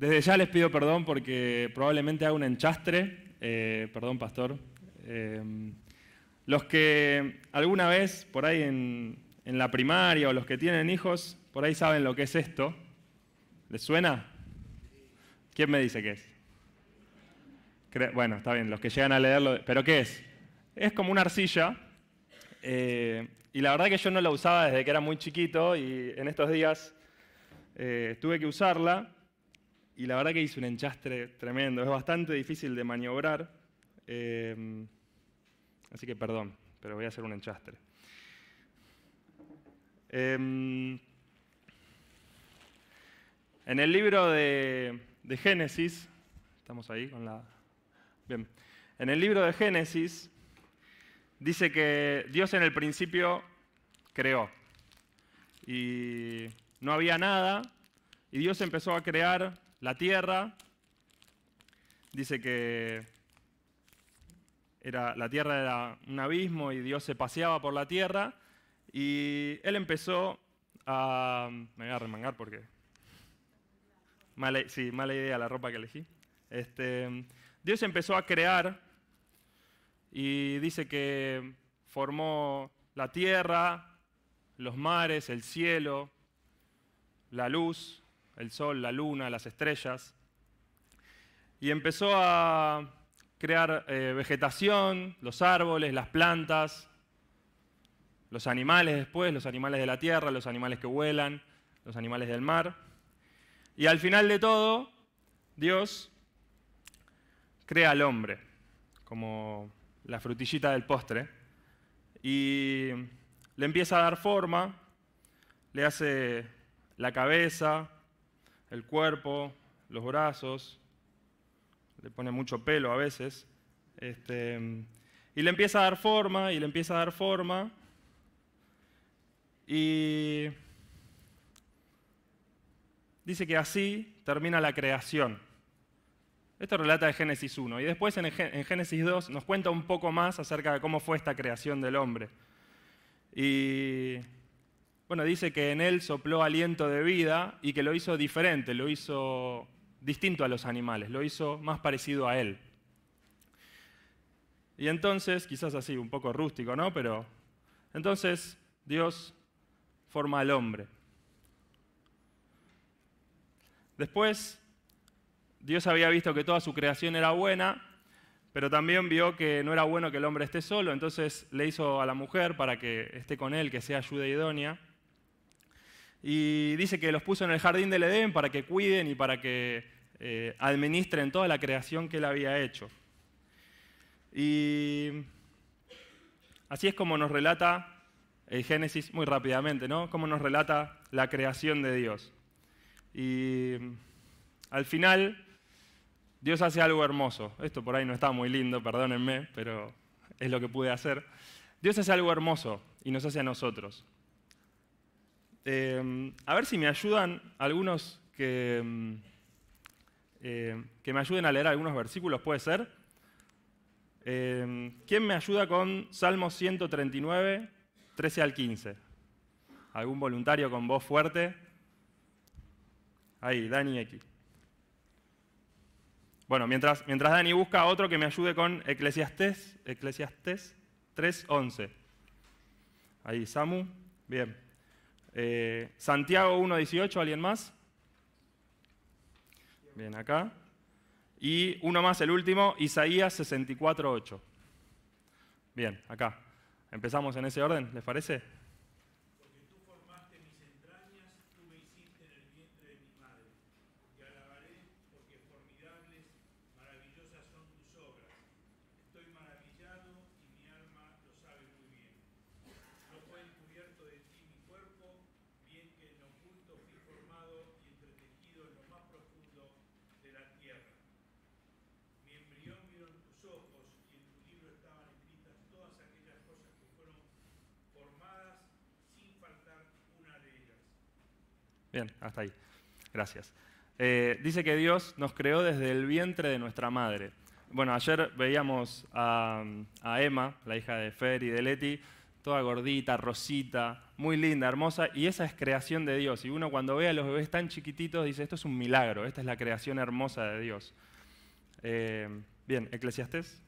desde ya les pido perdón porque probablemente haga un enchastre. Eh, perdón, pastor. Eh, los que alguna vez por ahí en, la primaria o los que tienen hijos, por ahí saben lo que es esto. ¿Les suena? ¿Quién me dice qué es? Bueno, está bien, los que llegan a leerlo. ¿Pero qué es? Es como una arcilla. Eh, y la verdad que yo no la usaba desde que era muy chiquito y en estos días tuve que usarla. Y la verdad que hice un enchastre tremendo. Es bastante difícil de maniobrar. Eh, así que perdón, pero voy a hacer un enchastre. Em, en el libro de Génesis, estamos ahí con la Bien. En el libro de Génesis dice que Dios en el principio creó y no había nada y Dios empezó a crear la tierra. Dice que era, la tierra era un abismo y Dios se paseaba por la tierra y él empezó a... Me voy a remangar porque... Mala, sí, mala idea la ropa que elegí. Este, Dios empezó a crear y dice que formó la tierra, los mares, el cielo, la luz, el sol, la luna, las estrellas. Y empezó a crear eh, vegetación, los árboles, las plantas, los animales después, los animales de la tierra, los animales que vuelan, los animales del mar. Y al final de todo, Dios crea al hombre, como la frutillita del postre, y le empieza a dar forma, le hace la cabeza, el cuerpo, los brazos, le pone mucho pelo a veces, este, y le empieza a dar forma, y le empieza a dar forma, y dice que así termina la creación. Esto relata de Génesis 1. Y después en, Génesis 2 nos cuenta un poco más acerca de cómo fue esta creación del hombre. Y bueno, dice que en él sopló aliento de vida y que lo hizo diferente, lo hizo distinto a los animales, lo hizo más parecido a él. Y entonces, quizás así, un poco rústico, ¿no? Pero entonces Dios forma al hombre. Después Dios había visto que toda su creación era buena, pero también vio que no era bueno que el hombre esté solo, entonces le hizo a la mujer para que esté con él, que sea ayuda idónea. Y dice que los puso en el jardín del Edén para que cuiden y para que eh, administren toda la creación que él había hecho. Y así es como nos relata el Génesis, muy rápidamente, ¿no? Cómo nos relata la creación de Dios. Y al final Dios hace algo hermoso. Esto por ahí no está muy lindo, perdónenme, pero es lo que pude hacer. Dios hace algo hermoso y nos hace a nosotros. Eh, a ver si me ayudan algunos que, mm, eh, que me ayuden a leer algunos versículos, ¿puede ser? Eh, ¿Quién me ayuda con Salmo 139, 13 al 15? ¿Algún voluntario con voz fuerte? Ahí, Dani X. Bueno, mientras, mientras Dani busca otro que me ayude con Eclesiastés, Eclesiastés 3.11. Ahí, Samu. Bien. Eh, Santiago 1.18, ¿alguien más? Bien, acá. Y uno más, el último, Isaías 64.8. Bien, acá. Empezamos en ese orden, ¿les parece? Bien, hasta ahí. Gracias. Eh, dice que Dios nos creó desde el vientre de nuestra madre. Bueno, ayer veíamos a, Emma, la hija de Fer y de Leti, toda gordita, rosita, muy linda, hermosa, y esa es creación de Dios. Y uno cuando ve a los bebés tan chiquititos dice, esto es un milagro, esta es la creación hermosa de Dios. Eh, bien, Eclesiastés.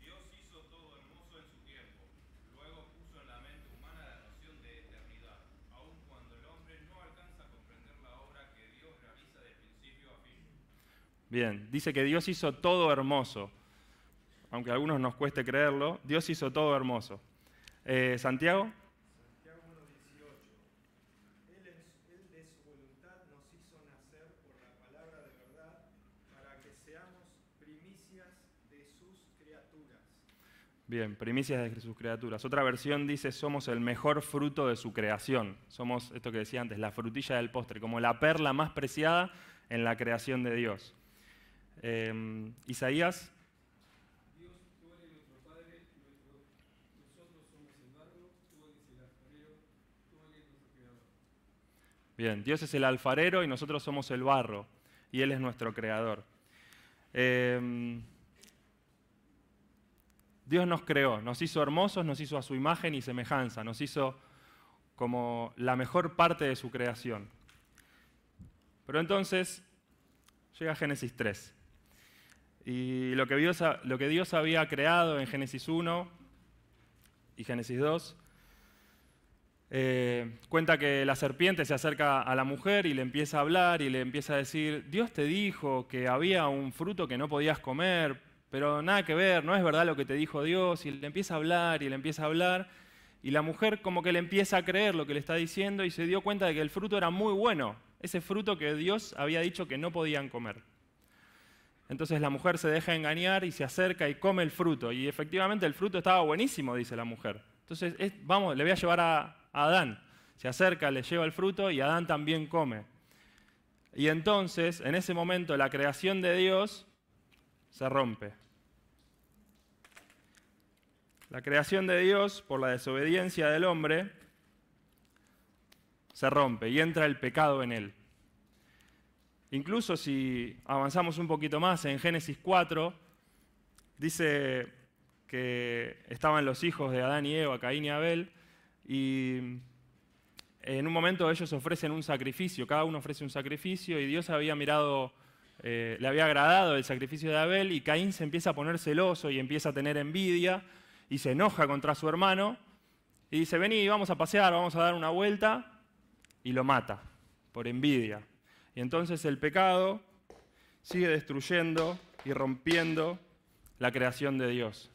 Dios hizo todo hermoso en su tiempo. Luego puso en la mente humana la noción de eternidad, aun cuando el hombre no alcanza a comprender la obra que Dios realiza de principio a fin. Bien, dice que Dios hizo todo hermoso. Aunque a algunos nos cueste creerlo, Dios hizo todo hermoso. Eh, Santiago. Santiago 1.18. Él, en- él de su voluntad nos hizo nacer por la palabra de verdad para que seamos primicias de sus criaturas. Bien, primicias de sus criaturas. Otra versión dice, somos el mejor fruto de su creación. Somos, esto que decía antes, la frutilla del postre, como la perla más preciada en la creación de Dios. Eh, Isaías. Dios. Bien, Dios es el alfarero y nosotros somos el barro, y Él es nuestro creador. Eh, Dios nos creó, nos hizo hermosos, nos hizo a su imagen y semejanza, nos hizo como la mejor parte de su creación. Pero entonces llega Génesis 3. Y lo que, Dios, había creado en Génesis 1 y Génesis 2 eh, cuenta que la serpiente se acerca a la mujer y le empieza a hablar y le empieza a decir, Dios te dijo que había un fruto que no podías comer, pero nada que ver, no es verdad lo que te dijo Dios, y le empieza a hablar y le empieza a hablar, y la mujer como que le empieza a creer lo que le está diciendo y se dio cuenta de que el fruto era muy bueno, ese fruto que Dios había dicho que no podían comer. Entonces la mujer se deja engañar y se acerca y come el fruto. Y efectivamente el fruto estaba buenísimo, dice la mujer. Entonces, es- vamos, le voy a llevar a, a Adán. Se acerca, le lleva el fruto y Adán también come. Y entonces, en ese momento, la creación de Dios se rompe. La creación de Dios, por la desobediencia del hombre, se rompe y entra el pecado en él. Incluso si avanzamos un poquito más en Génesis 4, dice que estaban los hijos de Adán y Eva, Caín y Abel, y en un momento ellos ofrecen un sacrificio, cada uno ofrece un sacrificio, y Dios había mirado, eh, le había agradado el sacrificio de Abel, y Caín se empieza a poner celoso y empieza a tener envidia, y se enoja contra su hermano, y dice, vení, vamos a pasear, vamos a dar una vuelta, y lo mata por envidia. Y entonces el pecado sigue destruyendo y rompiendo la creación de Dios.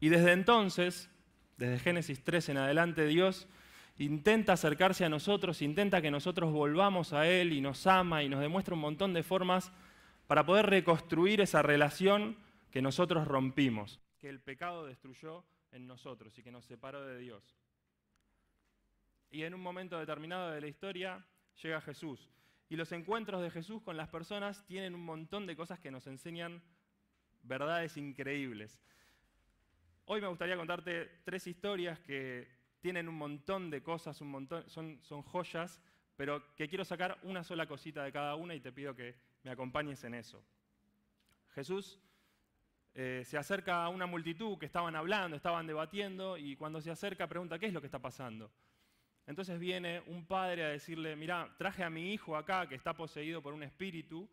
Y desde entonces, desde Génesis 3 en adelante, Dios intenta acercarse a nosotros, intenta que nosotros volvamos a Él y nos ama y nos demuestra un montón de formas para poder reconstruir esa relación que nosotros rompimos, que el pecado destruyó en nosotros y que nos separó de Dios. Y en un momento determinado de la historia llega Jesús. Y los encuentros de Jesús con las personas tienen un montón de cosas que nos enseñan verdades increíbles. Hoy me gustaría contarte tres historias que tienen un montón de cosas, un montón, son, son joyas, pero que quiero sacar una sola cosita de cada una y te pido que me acompañes en eso. Jesús eh, se acerca a una multitud que estaban hablando, estaban debatiendo, y cuando se acerca pregunta, ¿qué es lo que está pasando? Entonces viene un padre a decirle, mira, traje a mi hijo acá que está poseído por un espíritu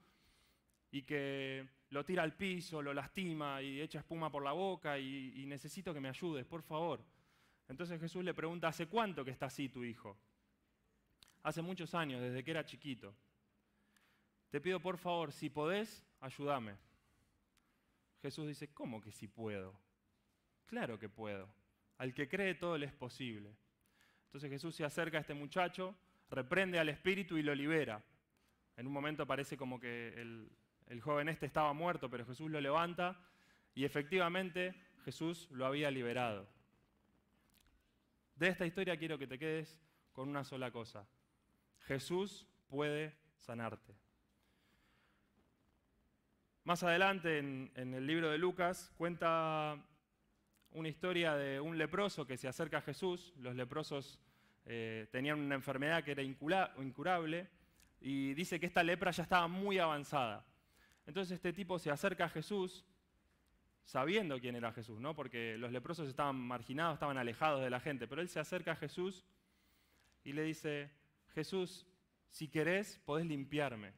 y que lo tira al piso, lo lastima y echa espuma por la boca y, y necesito que me ayudes, por favor. Entonces Jesús le pregunta, ¿hace cuánto que está así tu hijo? Hace muchos años, desde que era chiquito. Te pido por favor, si podés, ayúdame. Jesús dice, ¿cómo que si puedo? Claro que puedo. Al que cree todo le es posible. Entonces Jesús se acerca a este muchacho, reprende al espíritu y lo libera. En un momento parece como que el, el joven este estaba muerto, pero Jesús lo levanta y efectivamente Jesús lo había liberado. De esta historia quiero que te quedes con una sola cosa. Jesús puede sanarte. Más adelante en, el libro de Lucas cuenta una historia de un leproso que se acerca a Jesús. Los leprosos eh, tenían una enfermedad que era incurable y dice que esta lepra ya estaba muy avanzada. Entonces este tipo se acerca a Jesús sabiendo quién era Jesús, ¿no? Porque los leprosos estaban marginados, estaban alejados de la gente, pero él se acerca a Jesús y le dice, Jesús, si querés, podés limpiarme.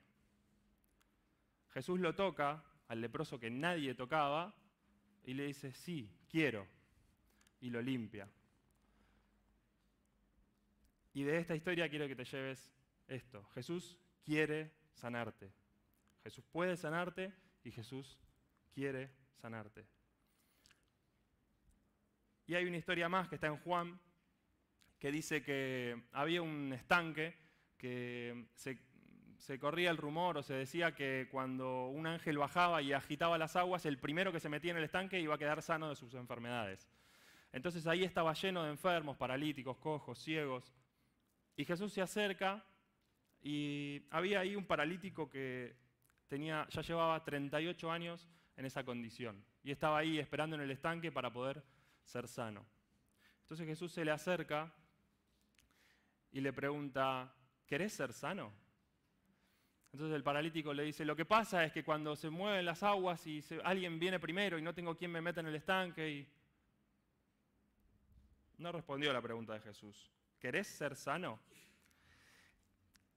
Jesús lo toca al leproso que nadie tocaba y le dice, sí, quiero, y lo limpia. Y de esta historia quiero que te lleves esto. Jesús quiere sanarte. Jesús puede sanarte y Jesús quiere sanarte. Y hay una historia más que está en Juan, que dice que había un estanque que se, se, corría el rumor o se decía que cuando un ángel bajaba y agitaba las aguas, el primero que se metía en el estanque iba a quedar sano de sus enfermedades. Entonces ahí estaba lleno de enfermos, paralíticos, cojos, ciegos. Y Jesús se acerca y había ahí un paralítico que tenía, ya llevaba 38 años en esa condición. Y estaba ahí esperando en el estanque para poder ser sano. Entonces Jesús se le acerca y le pregunta, ¿querés ser sano? Entonces el paralítico le dice, lo que pasa es que cuando se mueven las aguas y alguien viene primero y no tengo quien me meta en el estanque y... No respondió a la pregunta de Jesús. ¿Querés ser sano?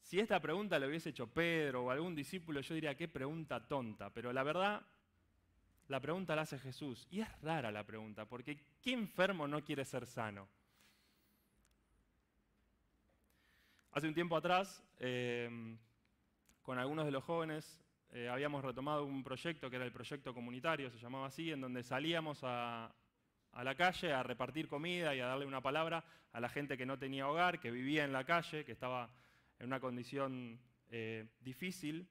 Si esta pregunta la hubiese hecho Pedro o algún discípulo, yo diría, qué pregunta tonta. Pero la verdad, la pregunta la hace Jesús. Y es rara la pregunta, porque ¿qué enfermo no quiere ser sano? Hace un tiempo atrás, eh, con algunos de los jóvenes, eh, habíamos retomado un proyecto que era el proyecto comunitario, se llamaba así, en donde salíamos a, la calle a repartir comida y a darle una palabra a la gente que no tenía hogar, que vivía en la calle, que estaba en una condición eh, difícil.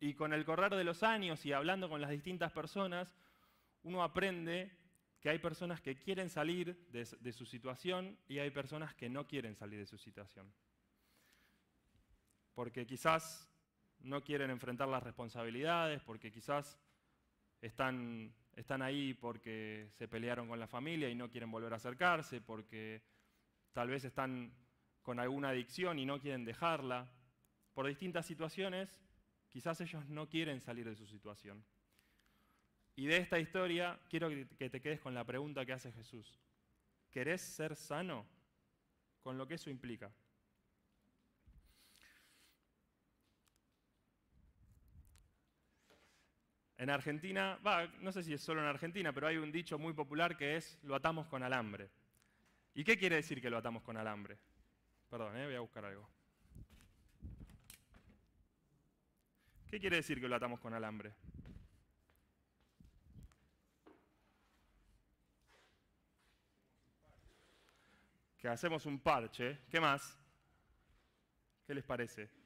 Y con el correr de los años y hablando con las distintas personas, uno aprende que hay personas que quieren salir de, de su situación y hay personas que no quieren salir de su situación. Porque quizás no quieren enfrentar las responsabilidades, porque quizás están están ahí porque se pelearon con la familia y no quieren volver a acercarse, porque tal vez están con alguna adicción y no quieren dejarla. Por distintas situaciones, quizás ellos no quieren salir de su situación. Y de esta historia quiero que te quedes con la pregunta que hace Jesús. ¿Querés ser sano? Con lo que eso implica. En Argentina, no sé si es solo en Argentina, pero hay un dicho muy popular que es lo atamos con alambre. ¿Y qué quiere decir que lo atamos con alambre? Perdón, eh, voy a buscar algo. ¿Qué quiere decir que lo atamos con alambre? Que hacemos un parche. ¿Qué más? ¿Qué les parece?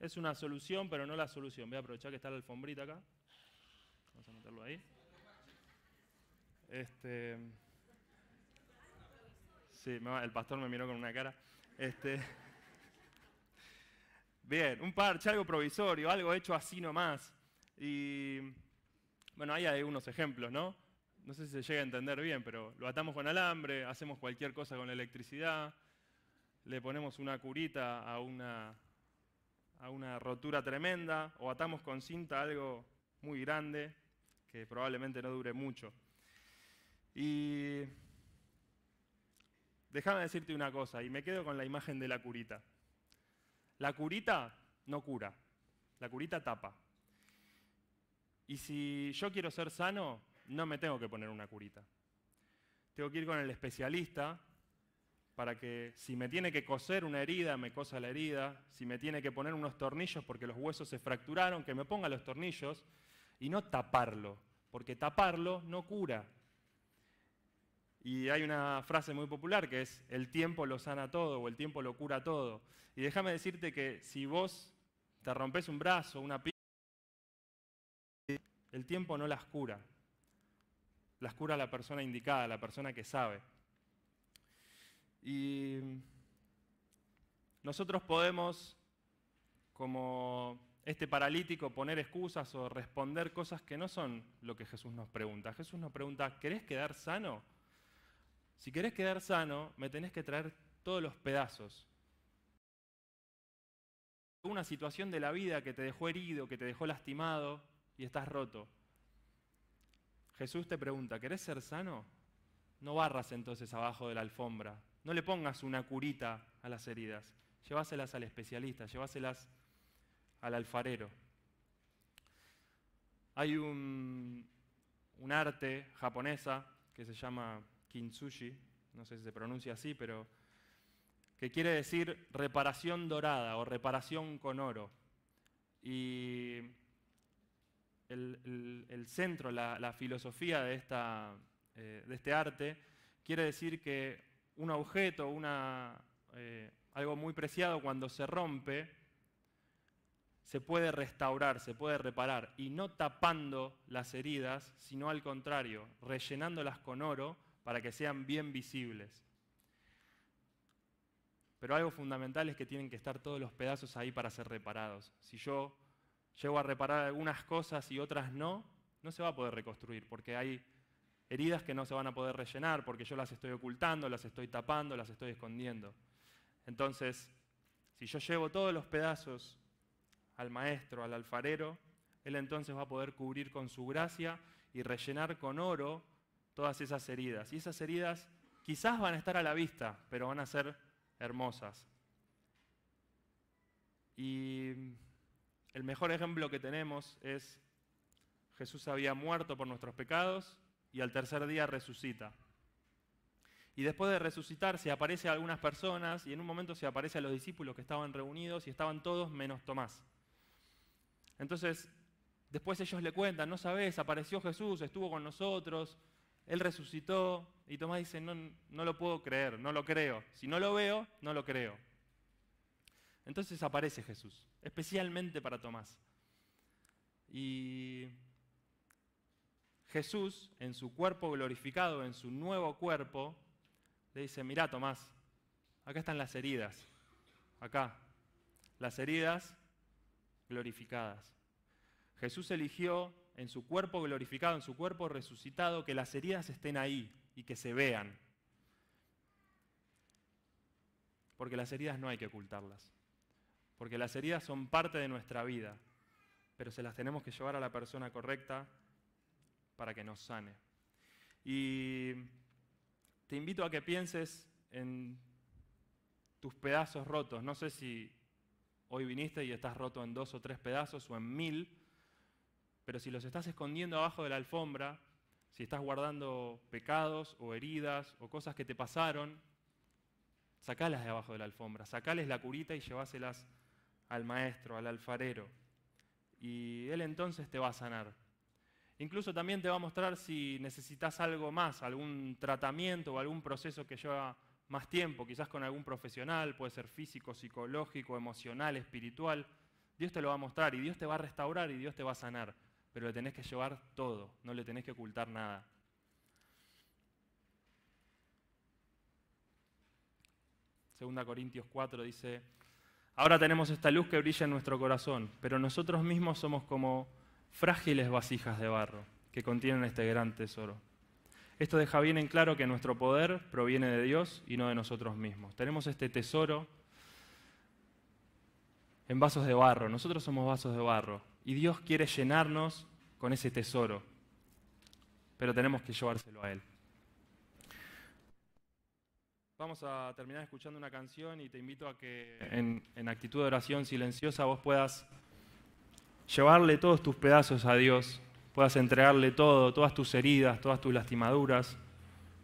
Es una solución, pero no la solución. Voy a aprovechar que está la alfombrita acá. Vamos a meterlo ahí. Este. Sí, el pastor me miró con una cara. Este. Bien, un parche, algo provisorio, algo hecho así nomás. Y bueno, ahí hay unos ejemplos, ¿no? No sé si se llega a entender bien, pero lo atamos con alambre, hacemos cualquier cosa con la electricidad, le ponemos una curita a una, a una rotura tremenda o atamos con cinta algo muy grande que probablemente no dure mucho. Y déjame decirte una cosa, y me quedo con la imagen de la curita. La curita no cura, la curita tapa. Y si yo quiero ser sano, no me tengo que poner una curita. Tengo que ir con el especialista para que si me tiene que coser una herida, me cosa la herida, si me tiene que poner unos tornillos porque los huesos se fracturaron, que me ponga los tornillos y no taparlo, porque taparlo no cura. Y hay una frase muy popular que es, el tiempo lo sana todo o el tiempo lo cura todo. Y déjame decirte que si vos te rompes un brazo, una pierna, el tiempo no las cura. Las cura la persona indicada, la persona que sabe. Y nosotros podemos, como este paralítico, poner excusas o responder cosas que no son lo que Jesús nos pregunta. Jesús nos pregunta, ¿querés quedar sano? Si querés quedar sano, me tenés que traer todos los pedazos alguna situación de la vida que te dejó herido, que te dejó lastimado y estás roto. Jesús te pregunta, ¿querés ser sano? No barras entonces abajo de la alfombra. No le pongas una curita a las heridas. Llévaselas al especialista, llévaselas al alfarero. Hay un, un arte japonesa que se llama kintsushi, no sé si se pronuncia así, pero que quiere decir reparación dorada o reparación con oro. Y el, el- el centro, la, la filosofía de, esta, eh, de este arte, quiere decir que un objeto, eh, algo muy preciado, cuando se rompe, se puede restaurar, se puede reparar, y no tapando las heridas, sino al contrario, rellenándolas con oro para que sean bien visibles. Pero algo fundamental es que tienen que estar todos los pedazos ahí para ser reparados. Si yo llego a reparar algunas cosas y otras no, no se va a poder reconstruir, porque hay heridas que no se van a poder rellenar, porque yo las estoy ocultando, las estoy tapando, las estoy escondiendo. Entonces, si yo llevo todos los pedazos al maestro, al alfarero, él entonces va a poder cubrir con su gracia y rellenar con oro todas esas heridas. Y esas heridas quizás van a estar a la vista, pero van a ser hermosas. Y el mejor ejemplo que tenemos es Jesús había muerto por nuestros pecados y al tercer día resucita. Y después de resucitar se aparece a algunas personas y en un momento se aparece a los discípulos que estaban reunidos y estaban todos menos Tomás. Entonces, después ellos le cuentan, no sabes, apareció Jesús, estuvo con nosotros, Él resucitó. Y Tomás dice, no, no lo puedo creer, no lo creo. Si no lo veo, no lo creo. Entonces aparece Jesús, especialmente para Tomás. Y Jesús, en su cuerpo glorificado, en su nuevo cuerpo, le dice, mirá Tomás, acá están las heridas, acá, las heridas glorificadas. Jesús eligió en su cuerpo glorificado, en su cuerpo resucitado, que las heridas estén ahí y que se vean. Porque las heridas no hay que ocultarlas. Porque las heridas son parte de nuestra vida, pero se las tenemos que llevar a la persona correcta para que nos sane. Y te invito a que pienses en tus pedazos rotos. No sé si hoy viniste y estás roto en dos o tres pedazos o en mil, pero si los estás escondiendo abajo de la alfombra, si estás guardando pecados o heridas o cosas que te pasaron, sacalas de abajo de la alfombra, sacales la curita y lleváselas al maestro, al alfarero. Y él entonces te va a sanar. Incluso también te va a mostrar si necesitas algo más, algún tratamiento o algún proceso que lleva más tiempo, quizás con algún profesional, puede ser físico, psicológico, emocional, espiritual. Dios te lo va a mostrar y Dios te va a restaurar y Dios te va a sanar, pero le tenés que llevar todo, no le tenés que ocultar nada. Segunda Corintios 4 dice, ahora tenemos esta luz que brilla en nuestro corazón, pero nosotros mismos somos como frágiles vasijas de barro que contienen este gran tesoro. Esto deja bien en claro que nuestro poder proviene de Dios y no de nosotros mismos. Tenemos este tesoro en vasos de barro. Nosotros somos vasos de barro y Dios quiere llenarnos con ese tesoro, pero tenemos que llevárselo a Él. Vamos a terminar escuchando una canción y te invito a que en, en actitud de oración silenciosa vos puedas llevarle todos tus pedazos a Dios, puedas entregarle todo, todas tus heridas, todas tus lastimaduras,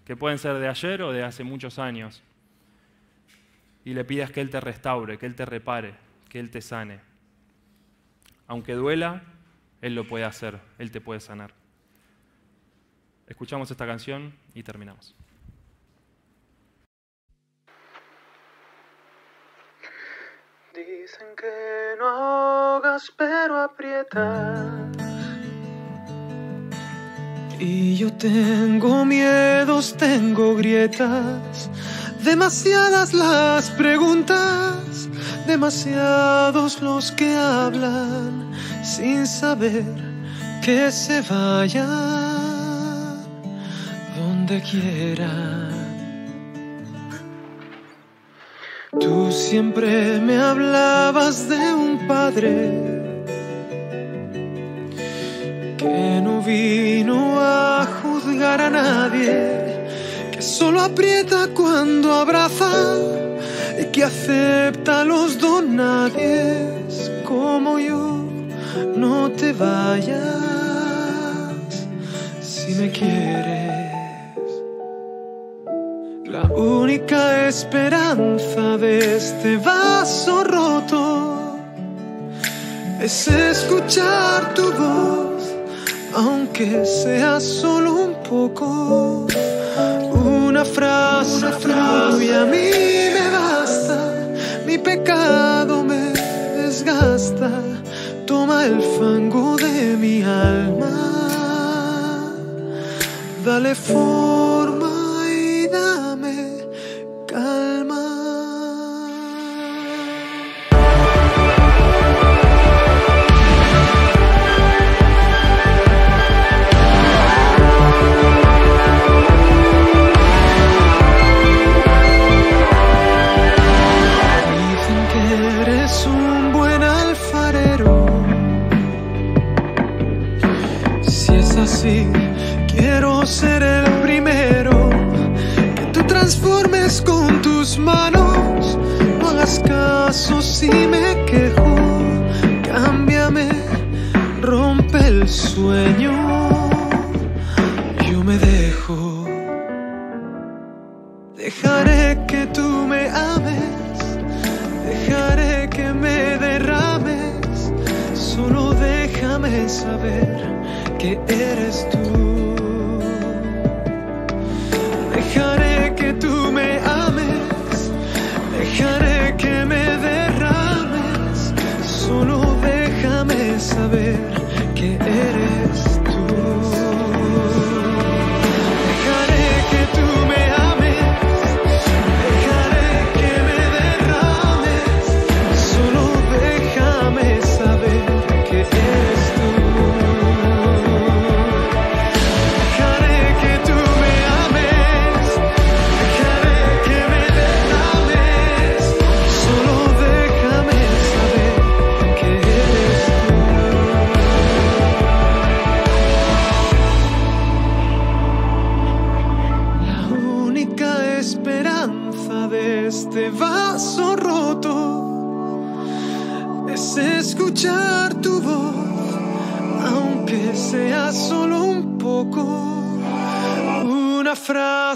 que pueden ser de ayer o de hace muchos años, y le pidas que Él te restaure, que Él te repare, que Él te sane. Aunque duela, Él lo puede hacer, Él te puede sanar. Escuchamos esta canción y terminamos. Dicen que no aprietas. Y yo tengo miedos, tengo grietas. Demasiadas las preguntas, demasiados los que hablan sin saber que se vayan donde quieran. Tú siempre me hablabas de un padre que no vino a juzgar a nadie, que solo aprieta cuando abraza y que acepta a los donadies como yo. No te vayas si me quieres. La única esperanza de este vaso roto es escuchar tu voz, aunque sea solo un poco. Una frase, una frase y a mí me basta, mi pecado me desgasta, toma el fango de mi alma, dale forma saber que eres tú.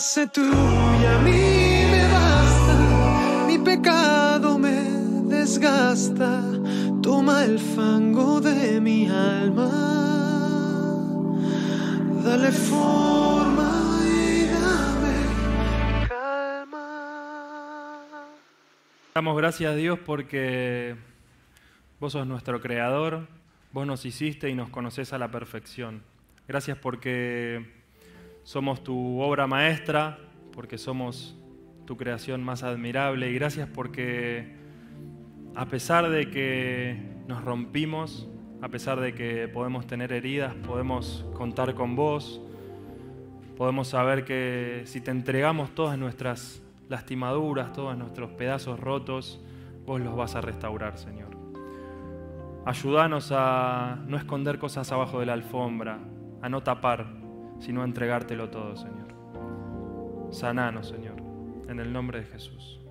Frase tuya a mí me basta, mi pecado me desgasta, toma el fango de mi alma. Dale forma y dame calma. Damos gracias a Dios porque vos sos nuestro creador, vos nos hiciste y nos conoces a la perfección. Gracias porque somos tu obra maestra, porque somos tu creación más admirable y gracias porque a pesar de que nos rompimos, a pesar de que podemos tener heridas, podemos contar con vos, podemos saber que si te entregamos todas nuestras lastimaduras, todos nuestros pedazos rotos, vos los vas a restaurar, Señor. Ayúdanos a no esconder cosas abajo de la alfombra, a no tapar, sino a entregártelo todo, Señor. Sananos, Señor, en el nombre de Jesús.